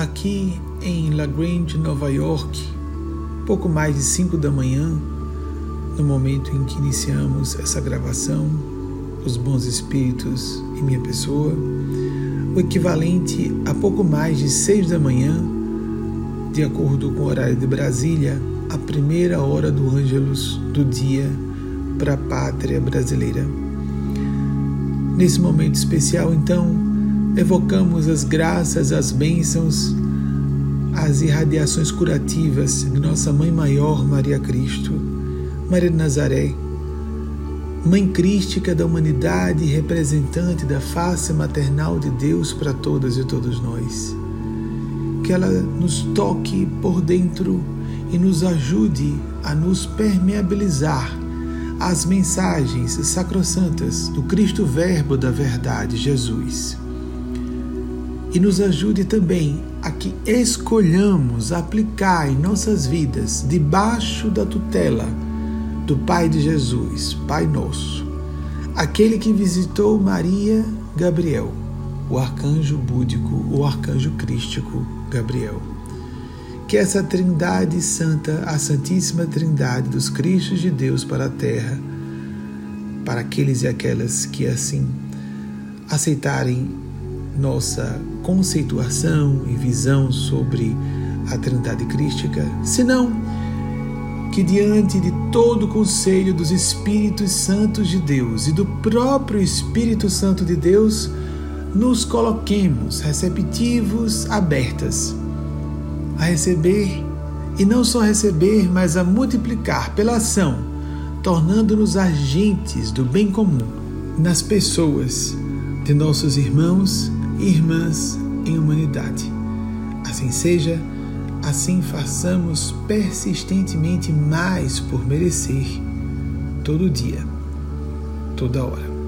aqui em La Grande, Nova York, pouco mais de 5 da manhã, no momento em que iniciamos essa gravação, os bons espíritos e minha pessoa, o equivalente a pouco mais de 6 da manhã, de acordo com o horário de Brasília, a primeira hora do Ângelus do dia para a pátria brasileira. Nesse momento especial, então, evocamos as graças, as bênçãos, as irradiações curativas de Nossa Mãe Maior, Maria Cristo, Maria de Nazaré, Mãe Crística da humanidade, representante da face maternal de Deus para todas e todos nós. Que ela nos toque por dentro e nos ajude a nos permeabilizar às mensagens sacrossantas do Cristo Verbo da Verdade, Jesus. E nos ajude também a que escolhamos aplicar em nossas vidas, debaixo da tutela do Pai de Jesus, Pai Nosso, aquele que visitou Maria Gabriel, o arcanjo búdico, o arcanjo crístico Gabriel. Que essa Trindade Santa, a Santíssima Trindade dos Cristos de Deus para a terra, para aqueles e aquelas que assim aceitarem nossa conceituação e visão sobre a Trindade Crística, senão que diante de todo o conselho dos Espíritos Santos de Deus e do próprio Espírito Santo de Deus, nos coloquemos receptivos, abertas a receber e não só receber, mas a multiplicar pela ação, tornando-nos agentes do bem comum nas pessoas de nossos irmãos irmãs em humanidade. Assim seja, assim façamos persistentemente mais por merecer, todo dia, toda hora.